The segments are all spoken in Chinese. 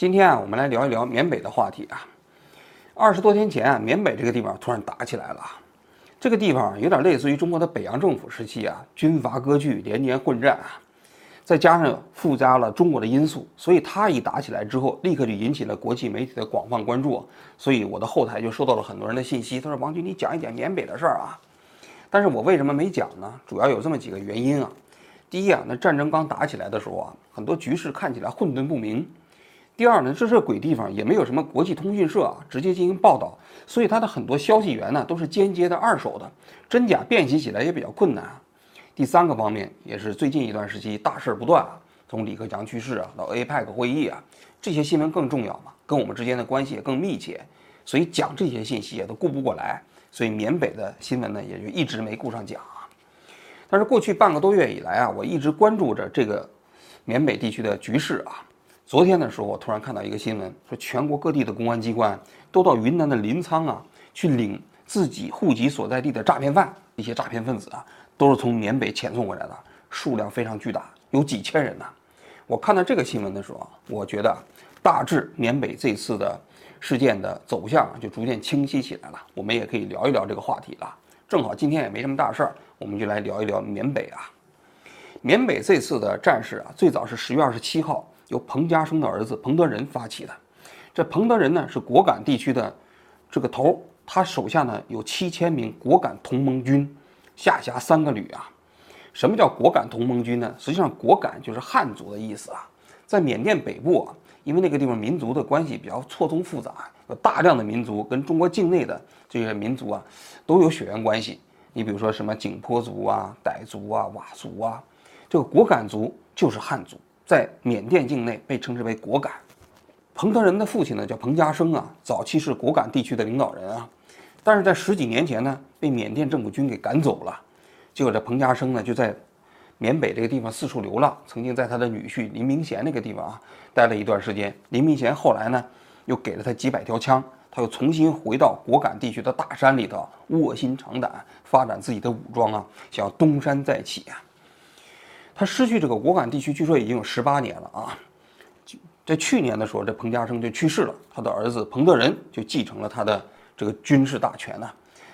今天啊，我们来聊一聊缅北的话题啊。二十多天前啊，缅北这个地方突然打起来了。这个地方有点类似于中国的北洋政府时期啊，军阀割据，连年混战啊，再加上附加了中国的因素，所以它一打起来之后，立刻就引起了国际媒体的广泛关注。所以我的后台就收到了很多人的信息，他说：“王军，你讲一讲缅北的事儿啊。”但是我为什么没讲呢？主要有这么几个原因啊。第一啊，那战争刚打起来的时候啊，很多局势看起来混沌不明。第二呢，这是鬼地方，也没有什么国际通讯社啊，直接进行报道，所以它的很多消息源呢都是间接的、二手的，真假辨析起来也比较困难啊。第三个方面也是最近一段时期大事不断啊，从李克强去世啊到 APEC 会议啊，这些新闻更重要嘛，跟我们之间的关系也更密切，所以讲这些信息也都顾不过来，所以缅北的新闻呢也就一直没顾上讲。但是过去半个多月以来啊，我一直关注着这个缅北地区的局势啊。昨天的时候，我突然看到一个新闻，说全国各地的公安机关都到云南的临沧啊，去领自己户籍所在地的诈骗犯，一些诈骗分子啊，都是从缅北遣送过来的，数量非常巨大，有几千人呢。我看到这个新闻的时候，我觉得大致缅北这次的事件的走向就逐渐清晰起来了。我们也可以聊一聊这个话题了。正好今天也没什么大事儿，我们就来聊一聊缅北啊。缅北这次的战事啊，最早是十月二十七号。由彭家声的儿子彭德仁发起的，这彭德仁呢是果敢地区的这个头，他手下呢有七千名果敢同盟军，下辖三个旅啊。什么叫果敢同盟军呢？实际上果敢就是汉族的意思啊。在缅甸北部啊，因为那个地方民族的关系比较错综复杂，有大量的民族跟中国境内的这些民族啊都有血缘关系。你比如说什么景颇族啊、傣族啊、佤族啊，这个果敢族就是汉族。在缅甸境内被称之为果敢，彭德仁的父亲呢叫彭家声啊，早期是果敢地区的领导人啊，但是在十几年前呢被缅甸政府军给赶走了，结果这彭家声呢就在缅北这个地方四处流浪，曾经在他的女婿林明贤那个地方啊待了一段时间，林明贤后来呢又给了他几百条枪，他又重新回到果敢地区的大山里头卧薪尝胆，发展自己的武装啊，想要东山再起啊。他失去这个果敢地区，据说已经有十八年了啊！在去年的时候，这彭家声就去世了，他的儿子彭德仁就继承了他的这个军事大权呢。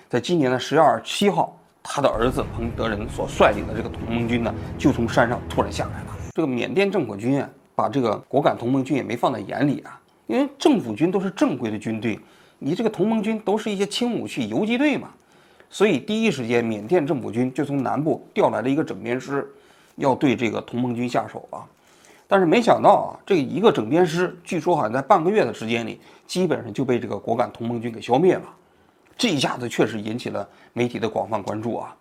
在今年的十月二十七号，他的儿子彭德仁所率领的这个同盟军呢，就从山上突然下来了。这个缅甸政府军啊，把这个果敢同盟军也没放在眼里啊，因为政府军都是正规的军队，你这个同盟军都是一些轻武器游击队嘛，所以第一时间缅甸政府军就从南部调来了一个整编师。要对这个同盟军下手啊，但是没想到啊，这一个整编师，据说好像在半个月的时间里，基本上就被这个果敢同盟军给消灭了。这一下子确实引起了媒体的广泛关注啊。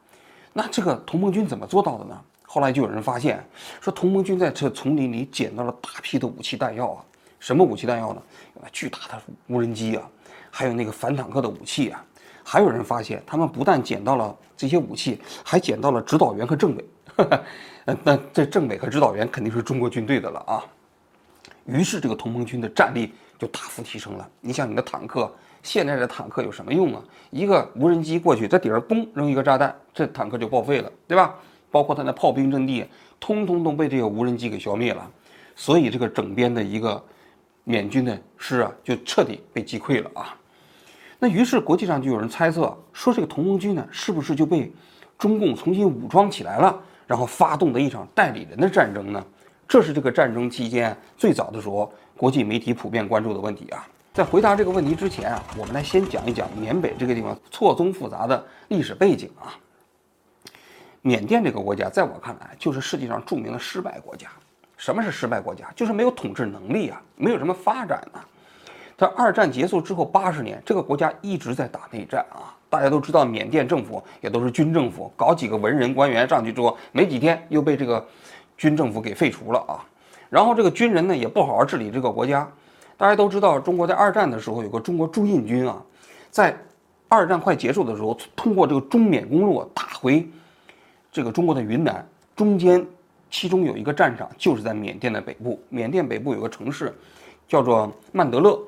那这个同盟军怎么做到的呢？后来就有人发现，说同盟军在这丛林里捡到了大批的武器弹药啊。什么武器弹药呢？巨大的无人机啊，还有那个反坦克的武器啊。还有人发现，他们不但捡到了这些武器，还捡到了指导员和政委。那那这政委和指导员肯定是中国军队的了啊，于是这个同盟军的战力就大幅提升了。你想，你的坦克，现在的坦克有什么用啊？一个无人机过去，在底上嘣扔一个炸弹，这坦克就报废了，对吧？包括他的炮兵阵地，通通都被这个无人机给消灭了。所以这个整编的一个缅军的师啊，就彻底被击溃了啊。那于是国际上就有人猜测说，这个同盟军呢，是不是就被中共重新武装起来了？然后发动的一场代理人的战争呢？这是这个战争期间最早的时候，国际媒体普遍关注的问题啊。在回答这个问题之前啊，我们来先讲一讲缅北这个地方错综复杂的历史背景啊。缅甸这个国家，在我看来，就是世界上著名的失败国家。什么是失败国家？就是没有统治能力啊，没有什么发展呢。在二战结束之后八十年，这个国家一直在打内战啊。大家都知道，缅甸政府也都是军政府，搞几个文人官员上去之后，没几天又被这个军政府给废除了啊。然后这个军人呢也不好好治理这个国家。大家都知道，中国在二战的时候有个中国驻印军啊，在二战快结束的时候，通过这个中缅公路打回这个中国的云南。中间其中有一个战场就是在缅甸的北部，缅甸北部有个城市叫做曼德勒。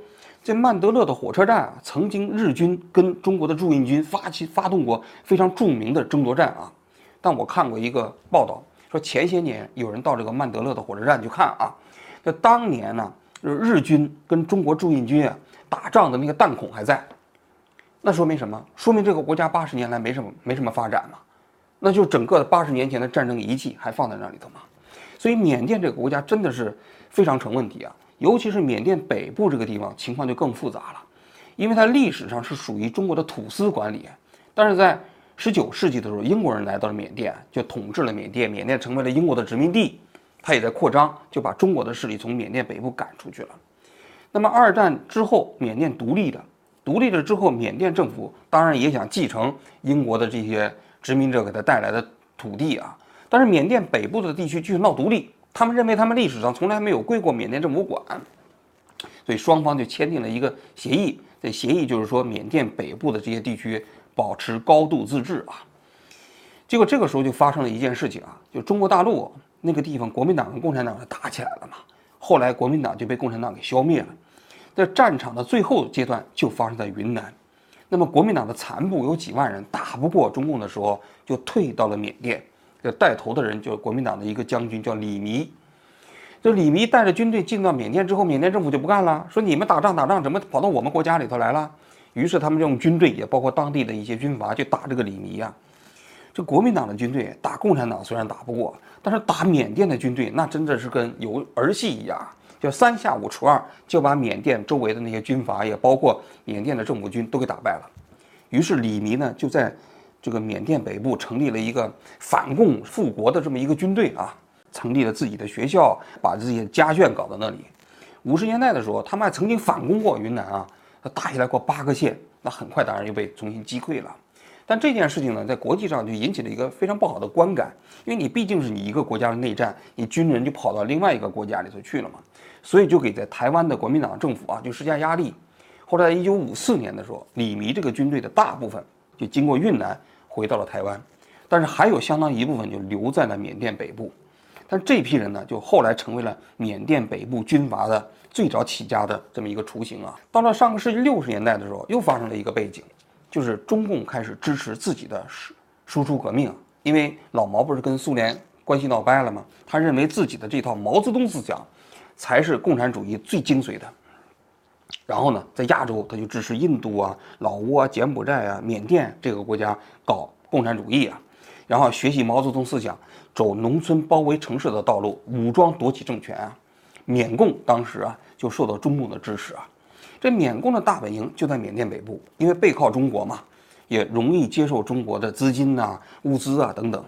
这曼德勒的火车站啊，曾经日军跟中国的驻印军发起发动过非常著名的争夺战啊。但我看过一个报道，说前些年有人到这个曼德勒的火车站去看啊，那当年呢，就是日军跟中国驻印军啊打仗的那个弹孔还在，那说明什么？说明这个国家八十年来没什么没什么发展嘛，那就整个的八十年前的战争遗迹还放在那里头嘛。所以缅甸这个国家真的是非常成问题啊，尤其是缅甸北部这个地方情况就更复杂了，因为它历史上是属于中国的土司管理，但是在十九世纪的时候，英国人来到了缅甸，就统治了缅甸，缅甸成为了英国的殖民地，它也在扩张，就把中国的势力从缅甸北部赶出去了。那么二战之后，缅甸独立的，独立了之后，缅甸政府当然也想继承英国的这些殖民者给他带来的土地啊。但是缅甸北部的地区继续闹独立，他们认为他们历史上从来没有归过缅甸政府管，所以双方就签订了一个协议。这协议就是说，缅甸北部的这些地区保持高度自治啊。结果这个时候就发生了一件事情啊，就中国大陆那个地方，国民党跟共产党就打起来了嘛。后来国民党就被共产党给消灭了。在战场的最后阶段就发生在云南，那么国民党的残部有几万人，打不过中共的时候，就退到了缅甸。这带头的人就国民党的一个将军，叫李弥。这李弥带着军队进到缅甸之后，缅甸政府就不干了，说你们打仗打仗，怎么跑到我们国家里头来了？于是他们用军队，也包括当地的一些军阀，去打这个李弥啊。这国民党的军队打共产党虽然打不过，但是打缅甸的军队那真的是跟有儿戏一样，就三下五除二就把缅甸周围的那些军阀，也包括缅甸的政府军都给打败了。于是李弥呢就在。这个缅甸北部成立了一个反共复国的这么一个军队啊，成立了自己的学校，把这些家眷搞到那里。五十年代的时候，他们还曾经反攻过云南啊，打下来过八个县，那很快当然又被重新击溃了。但这件事情呢，在国际上就引起了一个非常不好的观感，因为你毕竟是你一个国家的内战，你军人就跑到另外一个国家里头去了嘛，所以就给在台湾的国民党政府啊就施加压力。后来一九五四年的时候，李弥这个军队的大部分。就经过云南回到了台湾，但是还有相当一部分就留在了缅甸北部。但这批人呢，就后来成为了缅甸北部军阀的最早起家的这么一个雏形啊。到了上个世纪六十年代的时候，又发生了一个背景，就是中共开始支持自己的输输出革命，因为老毛不是跟苏联关系闹掰了吗？他认为自己的这套毛泽东思想才是共产主义最精髓的。然后呢，在亚洲，他就支持印度啊、老挝啊、柬埔寨啊、缅甸这个国家搞共产主义啊，然后学习毛泽东思想，走农村包围城市的道路，武装夺取政权啊。缅共当时啊就受到中共的支持啊。这缅共的大本营就在缅甸北部，因为背靠中国嘛，也容易接受中国的资金呐、物资啊等等。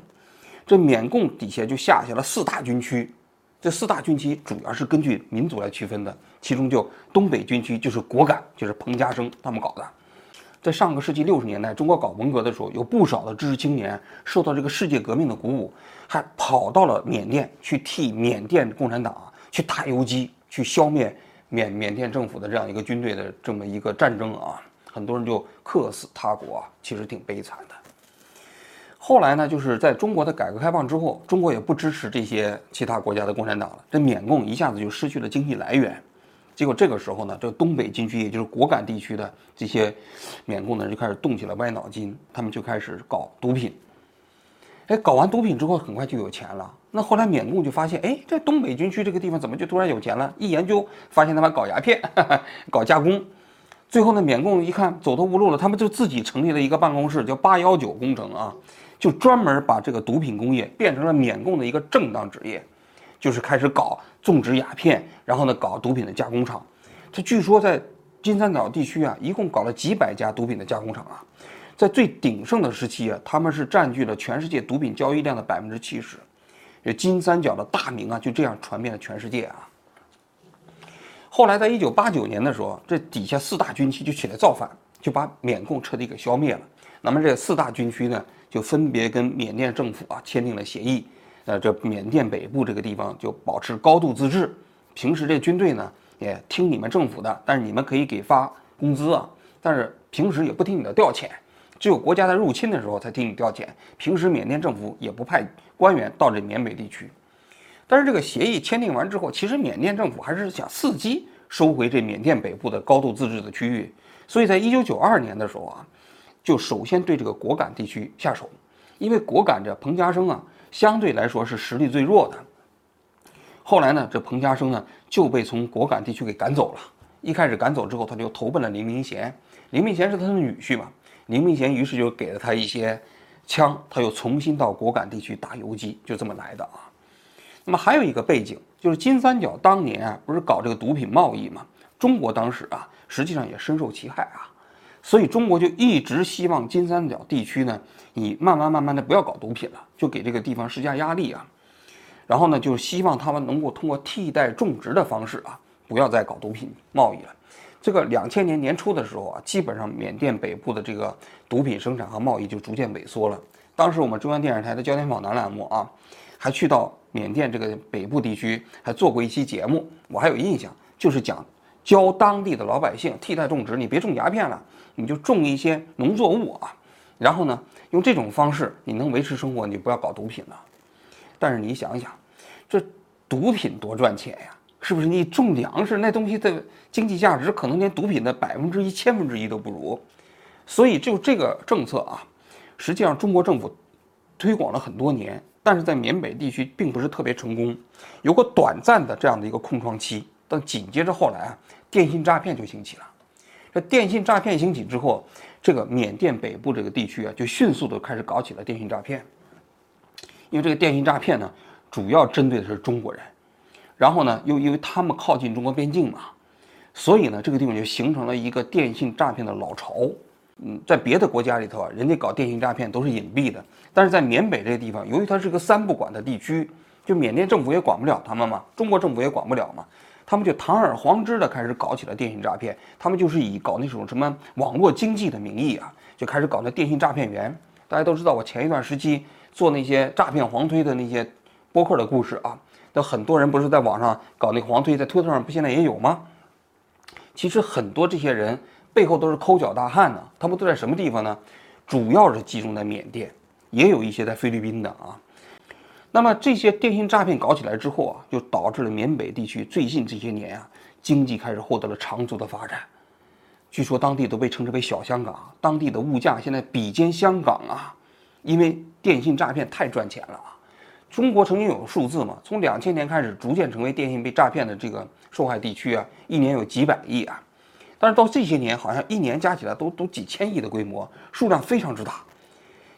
这缅共底下就下辖了四大军区。这四大军区主要是根据民族来区分的，其中就东北军区就是果敢，就是彭家声他们搞的。在上个世纪六十年代，中国搞文革的时候，有不少的知识青年受到这个世界革命的鼓舞，还跑到了缅甸去替缅甸共产党去打游击，去消灭缅缅甸政府的这样一个军队的这么一个战争啊，很多人就客死他国，其实挺悲惨的。后来呢，就是在中国的改革开放之后，中国也不支持这些其他国家的共产党了，这缅共一下子就失去了经济来源。结果这个时候呢，这东北军区，也就是果敢地区的这些缅共的人就开始动起了歪脑筋，他们就开始搞毒品。哎，搞完毒品之后，很快就有钱了。那后来缅共就发现，哎，这东北军区这个地方怎么就突然有钱了？一研究发现他们搞鸦片，搞加工。最后呢，缅共一看走投无路了，他们就自己成立了一个办公室，叫八幺九工程啊。就专门把这个毒品工业变成了缅共的一个正当职业，就是开始搞种植鸦片，然后呢搞毒品的加工厂。他据说在金三角地区啊，一共搞了几百家毒品的加工厂啊，在最鼎盛的时期啊，他们是占据了全世界毒品交易量的百分之七十。这金三角的大名啊，就这样传遍了全世界啊。后来在一九八九年的时候，这底下四大军区就起来造反，就把缅共彻底给消灭了。那么这四大军区呢？就分别跟缅甸政府啊签订了协议，呃，这缅甸北部这个地方就保持高度自治，平时这军队呢也听你们政府的，但是你们可以给发工资啊，但是平时也不听你的调遣，只有国家在入侵的时候才听你调遣，平时缅甸政府也不派官员到这缅北地区。但是这个协议签订完之后，其实缅甸政府还是想伺机收回这缅甸北部的高度自治的区域，所以在一九九二年的时候啊。就首先对这个果敢地区下手，因为果敢这彭家声啊，相对来说是实力最弱的。后来呢，这彭家声呢就被从果敢地区给赶走了。一开始赶走之后，他就投奔了林明贤。林明贤是他的女婿嘛？林明贤于是就给了他一些枪，他又重新到果敢地区打游击，就这么来的啊。那么还有一个背景，就是金三角当年啊，不是搞这个毒品贸易嘛？中国当时啊，实际上也深受其害啊。所以中国就一直希望金三角地区呢，你慢慢慢慢的不要搞毒品了，就给这个地方施加压力啊。然后呢，就希望他们能够通过替代种植的方式啊，不要再搞毒品贸易了。这个两千年年初的时候啊，基本上缅甸北部的这个毒品生产和贸易就逐渐萎缩了。当时我们中央电视台的焦点访谈栏目啊，还去到缅甸这个北部地区，还做过一期节目，我还有印象，就是讲教当地的老百姓替代种植，你别种鸦片了。你就种一些农作物啊，然后呢，用这种方式你能维持生活，你就不要搞毒品了。但是你想想，这毒品多赚钱呀，是不是？你种粮食那东西的经济价值可能连毒品的百分之一千分之一都不如。所以就这个政策啊，实际上中国政府推广了很多年，但是在缅北地区并不是特别成功，有个短暂的这样的一个空窗期。但紧接着后来啊，电信诈骗就兴起了。这电信诈骗兴起之后，这个缅甸北部这个地区啊，就迅速的开始搞起了电信诈骗。因为这个电信诈骗呢，主要针对的是中国人，然后呢，又因为他们靠近中国边境嘛，所以呢，这个地方就形成了一个电信诈骗的老巢。嗯，在别的国家里头啊，人家搞电信诈骗都是隐蔽的，但是在缅北这个地方，由于它是个三不管的地区，就缅甸政府也管不了他们嘛，中国政府也管不了嘛。他们就堂而皇之的开始搞起了电信诈骗，他们就是以搞那种什么网络经济的名义啊，就开始搞那电信诈骗员。大家都知道，我前一段时期做那些诈骗黄推的那些播客的故事啊，那很多人不是在网上搞那个黄推，在推特上不现在也有吗？其实很多这些人背后都是抠脚大汉呢，他们都在什么地方呢？主要是集中在缅甸，也有一些在菲律宾的啊。那么这些电信诈骗搞起来之后啊，就导致了缅北地区最近这些年啊，经济开始获得了长足的发展。据说当地都被称之为“小香港”，当地的物价现在比肩香港啊，因为电信诈骗太赚钱了啊。中国曾经有数字嘛，从两千年开始逐渐成为电信被诈骗的这个受害地区啊，一年有几百亿啊，但是到这些年好像一年加起来都都几千亿的规模，数量非常之大。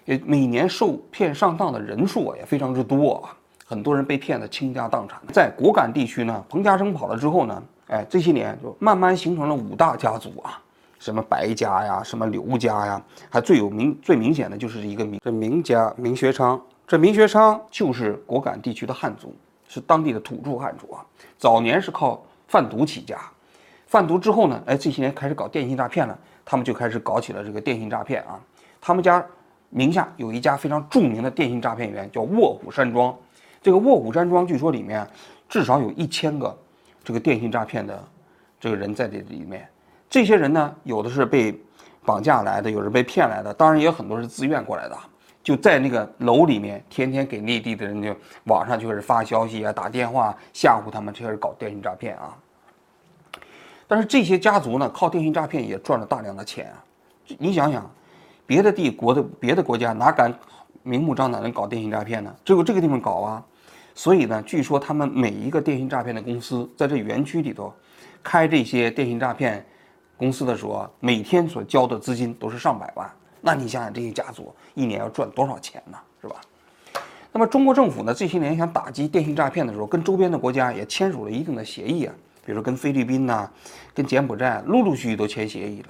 也每年受骗上当的人数啊也非常之多啊，很多人被骗得倾家荡产。在果敢地区呢，彭家声跑了之后呢，哎，这些年就慢慢形成了五大家族啊，什么白家呀，什么刘家呀，还最有名、最明显的就是一个明这明家明学昌。这明学昌就是果敢地区的汉族，是当地的土著汉族啊。早年是靠贩毒起家，贩毒之后呢，哎，这些年开始搞电信诈骗了，他们就开始搞起了这个电信诈骗啊，他们家。名下有一家非常著名的电信诈骗员，叫卧虎山庄。这个卧虎山庄据说里面至少有一千个这个电信诈骗的这个人在这里面。这些人呢，有的是被绑架来的，有人被骗来的，当然也有很多是自愿过来的。就在那个楼里面，天天给内地的人就网上就开始发消息啊，打电话吓唬他们，就开始搞电信诈骗啊。但是这些家族呢，靠电信诈骗也赚了大量的钱啊。你想想。别的地国的别的国家哪敢明目张胆的搞电信诈骗呢？只有这个地方搞啊！所以呢，据说他们每一个电信诈骗的公司在这园区里头开这些电信诈骗公司的时候，每天所交的资金都是上百万。那你想想，这些家族一年要赚多少钱呢？是吧？那么中国政府呢，这些年想打击电信诈骗的时候，跟周边的国家也签署了一定的协议啊，比如说跟菲律宾呐、跟柬埔寨陆陆续续都签协议了。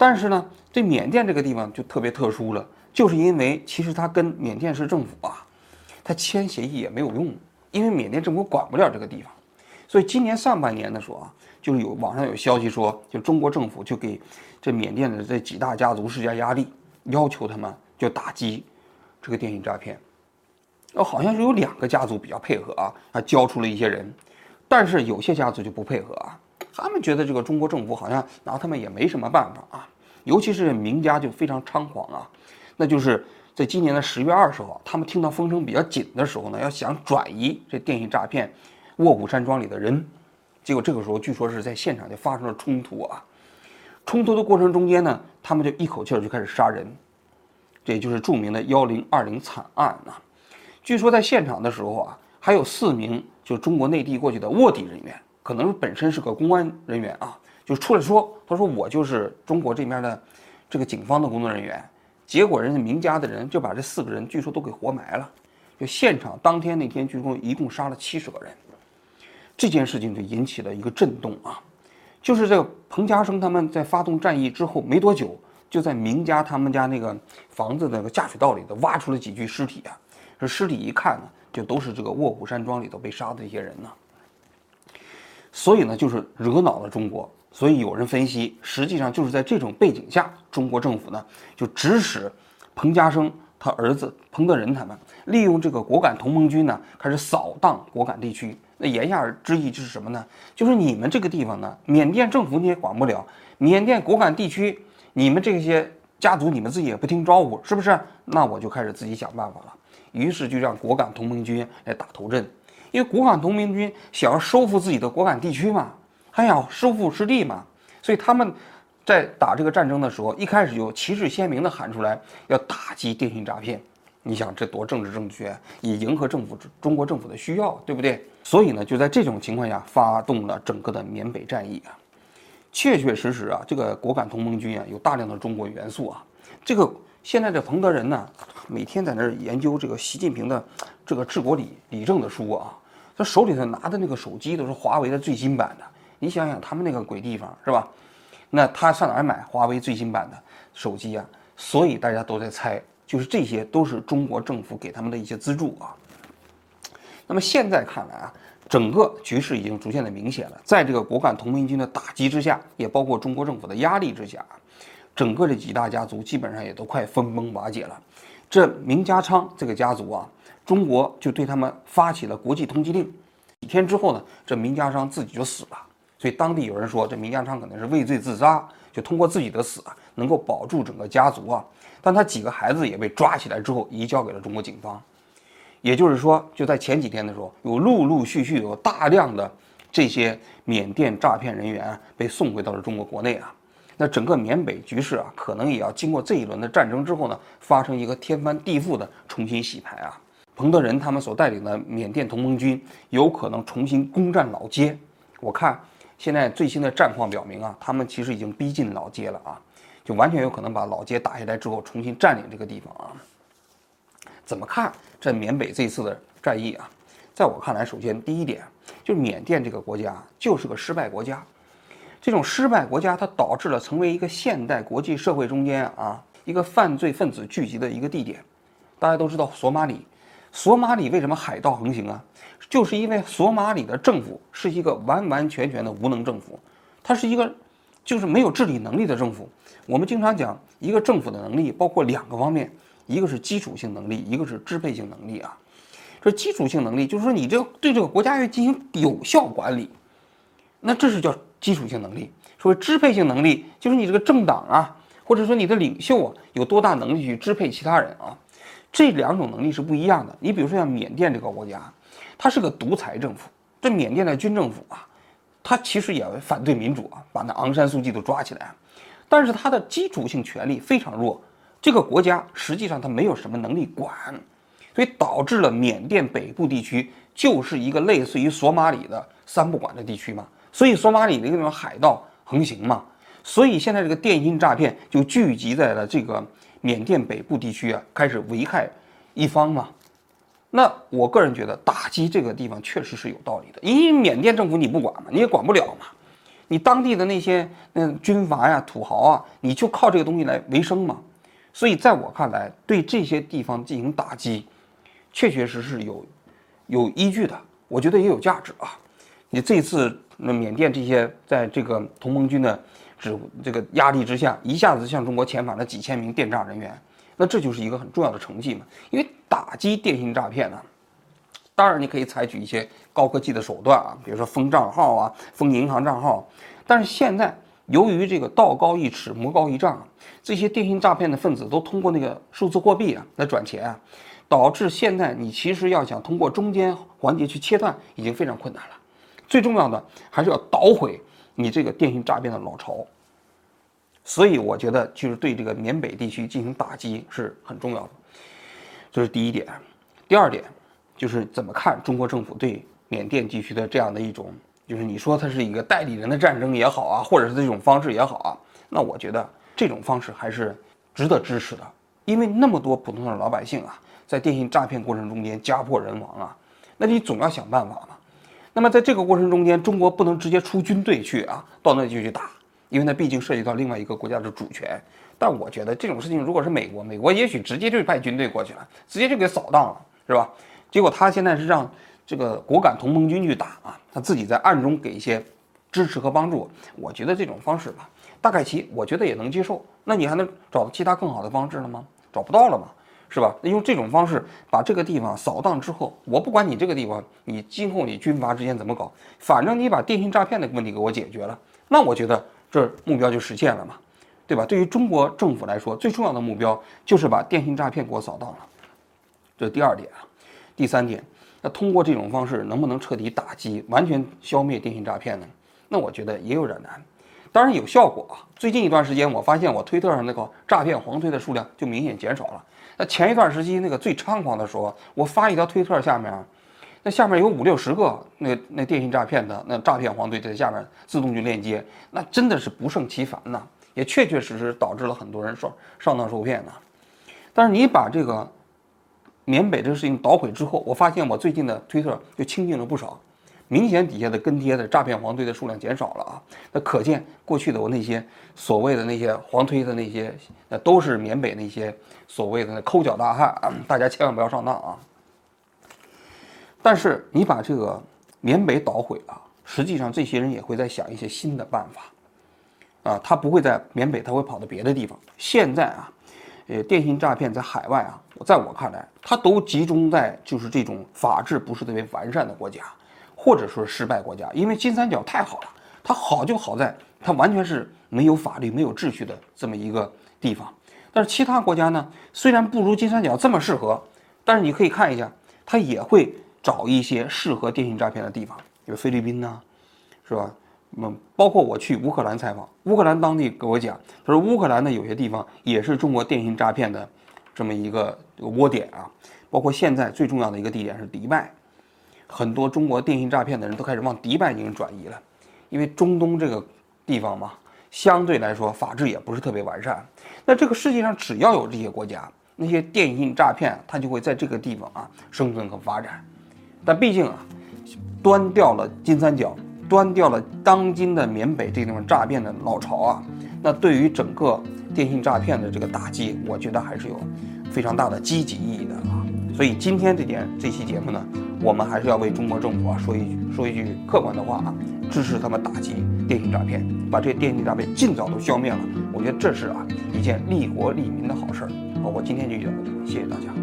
但是呢，这缅甸这个地方就特别特殊了，就是因为其实它跟缅甸市政府啊，它签协议也没有用，因为缅甸政府管不了这个地方，所以今年上半年的时候啊，就是有网上有消息说，就中国政府就给这缅甸的这几大家族施加压力，要求他们就打击这个电信诈骗，哦，好像是有两个家族比较配合啊，还交出了一些人，但是有些家族就不配合啊。他们觉得这个中国政府好像拿他们也没什么办法啊，尤其是名家就非常猖狂啊，那就是在今年的十月二十号，他们听到风声比较紧的时候呢，要想转移这电信诈骗卧虎山庄里的人，结果这个时候据说是在现场就发生了冲突啊，冲突的过程中间呢，他们就一口气儿就开始杀人，这也就是著名的幺零二零惨案啊，据说在现场的时候啊，还有四名就中国内地过去的卧底人员，可能本身是个公安人员啊，就出来说，他说我就是中国这边的这个警方的工作人员。结果人家明家的人就把这四个人据说都给活埋了，就现场当天那天据说一共杀了七十个人。这件事情就引起了一个震动啊，就是这个彭家声他们在发动战役之后没多久，就在明家他们家那个房子那个下水道里头挖出了几具尸体啊。这尸体一看呢，就都是这个卧虎山庄里头被杀的这些人呢。所以呢，就是惹恼了中国。所以有人分析，实际上就是在这种背景下，中国政府呢就指使彭家声他儿子彭德仁他们利用这个果敢同盟军呢，开始扫荡果敢地区。那言下之意就是什么呢？就是你们这个地方呢，缅甸政府你也管不了，缅甸果敢地区你们这些家族你们自己也不听招呼，是不是？那我就开始自己想办法了。于是就让果敢同盟军来打头阵，因为果敢同盟军想要收复自己的果敢地区嘛。还想收复失地嘛，所以他们在打这个战争的时候，一开始就旗帜鲜明地喊出来要打击电信诈骗。你想这多政治正确，以迎合政府中国政府的需要，对不对？所以呢，就在这种情况下发动了整个的缅北战役啊。确确实实啊，这个果敢同盟军啊有大量的中国元素啊。这个现在的彭德仁呢，每天在那儿研究这个习近平的这个治国理理政的书啊，他手里头拿的那个手机都是华为的最新版的。你想想他们那个鬼地方是吧？那他上哪儿买华为最新版的手机啊？所以大家都在猜，就是这些都是中国政府给他们的一些资助啊。那么现在看来啊，整个局势已经逐渐的明显了。在这个果敢同盟军的打击之下，也包括中国政府的压力之下，整个这几大家族基本上也都快分崩瓦解了。这明家昌这个家族啊，中国就对他们发起了国际通缉令。几天之后呢，这明家昌自己就死了。所以当地有人说，这明家昌可能是畏罪自杀，就通过自己的死啊，能够保住整个家族啊。但他几个孩子也被抓起来之后，移交给了中国警方。也就是说，就在前几天的时候，有陆陆续续有大量的这些缅甸诈骗人员被送回到了中国国内啊。那整个缅北局势啊，可能也要经过这一轮的战争之后呢，发生一个天翻地覆的重新洗牌啊。彭德仁他们所带领的缅甸同盟军有可能重新攻占老街。我看。现在最新的战况表明啊，他们其实已经逼近老街了啊，就完全有可能把老街打下来之后，重新占领这个地方啊。怎么看这缅北这次的战役啊？在我看来，首先第一点就是缅甸这个国家就是个失败国家，这种失败国家它导致了成为一个现代国际社会中间啊一个犯罪分子聚集的一个地点。大家都知道索马里，索马里为什么海盗横行啊？就是因为索马里的政府是一个完完全全的无能政府，它是一个就是没有治理能力的政府。我们经常讲一个政府的能力包括两个方面，一个是基础性能力，一个是支配性能力啊。这基础性能力就是说你这对这个国家要进行有效管理，那这是叫基础性能力。所谓支配性能力，就是你这个政党啊，或者说你的领袖啊，有多大能力去支配其他人啊？这两种能力是不一样的。你比如说像缅甸这个国家。它是个独裁政府，这缅甸的军政府啊，它其实也反对民主啊，把那昂山素季都抓起来，但是它的基础性权力非常弱，这个国家实际上它没有什么能力管，所以导致了缅甸北部地区就是一个类似于索马里的三不管的地区嘛，所以索马里的那个地方海盗横行嘛，所以现在这个电信诈骗就聚集在了这个缅甸北部地区啊，开始危害一方嘛。那我个人觉得打击这个地方确实是有道理的，因为缅甸政府你不管嘛，你也管不了嘛，你当地的那些嗯军阀呀、土豪啊，你就靠这个东西来维生嘛，所以在我看来，对这些地方进行打击，确确实实有有依据的，我觉得也有价值啊。你这次那缅甸这些在这个同盟军的指这个压力之下，一下子向中国遣返了几千名电诈人员。那这就是一个很重要的成绩嘛，因为打击电信诈骗呢，当然你可以采取一些高科技的手段啊，比如说封账号啊、封银行账号，但是现在由于这个道高一尺，魔高一丈，这些电信诈骗的分子都通过那个数字货币啊来转钱啊，导致现在你其实要想通过中间环节去切断，已经非常困难了。最重要的还是要捣毁你这个电信诈骗的老巢。所以我觉得就是对这个缅北地区进行打击是很重要的，这是第一点。第二点，就是怎么看中国政府对缅甸地区的这样的一种，就是你说它是一个代理人的战争也好啊，或者是这种方式也好啊，那我觉得这种方式还是值得支持的，因为那么多普通的老百姓啊，在电信诈骗过程中间家破人亡啊，那你总要想办法。那么在这个过程中间，中国不能直接出军队去啊，到那就去打，因为那毕竟涉及到另外一个国家的主权。但我觉得这种事情，如果是美国，美国也许直接就派军队过去了，直接就给扫荡了，是吧？结果他现在是让这个果敢同盟军去打啊，他自己在暗中给一些支持和帮助。我觉得这种方式吧，大概其我觉得也能接受。那你还能找到其他更好的方式了吗？找不到了吗？是吧？用这种方式把这个地方扫荡之后，我不管你这个地方，你今后你军阀之间怎么搞，反正你把电信诈骗的问题给我解决了，那我觉得这目标就实现了嘛，对吧？对于中国政府来说，最重要的目标就是把电信诈骗给我扫荡了，这是第二点啊。第三点，那通过这种方式能不能彻底打击、完全消灭电信诈骗呢？那我觉得也有点难。当然有效果啊！最近一段时间，我发现我推特上那个诈骗黄推的数量就明显减少了。那前一段时期那个最猖狂的时候，我发一条推特下面，那下面有五六十个那那电信诈骗的那诈骗黄队在下面自动就链接，那真的是不胜其烦呐，也确确实实导致了很多人上上当受骗呐。但是你把这个缅北这个事情捣毁之后，我发现我最近的推特就清静了不少。明显底下的跟贴的诈骗黄推的数量减少了啊，那可见过去的我那些所谓的那些黄推的那些，那都是缅北那些所谓的那抠脚大汉，大家千万不要上当啊。但是你把这个缅北捣毁了，实际上这些人也会在想一些新的办法，啊，他不会在缅北，他会跑到别的地方。现在啊，呃，电信诈骗在海外啊，在我看来，它都集中在就是这种法制不是特别完善的国家。或者说失败国家，因为金三角太好了，它好就好在它完全是没有法律、没有秩序的这么一个地方。但是其他国家呢，虽然不如金三角这么适合，但是你可以看一下，它也会找一些适合电信诈骗的地方，比如菲律宾呐，是吧？嗯，包括我去乌克兰采访，乌克兰当地给我讲，他说乌克兰的有些地方也是中国电信诈骗的这么一个窝点啊。包括现在最重要的一个地点是迪拜。很多中国电信诈骗的人都开始往迪拜进行转移了，因为中东这个地方嘛，相对来说法制也不是特别完善。那这个世界上只要有这些国家，那些电信诈骗它就会在这个地方啊生存和发展。但毕竟啊，端掉了金三角，端掉了当今的缅北这地方诈骗的老巢啊，那对于整个电信诈骗的这个打击，我觉得还是有非常大的积极意义的啊。所以今天这节这期节目呢，我们还是要为中国政府啊说一句说一句客观的话啊，支持他们打击电信诈骗，把这些电信诈骗尽早都消灭了。我觉得这是啊一件利国利民的好事儿。好，我今天就讲到这，谢谢大家。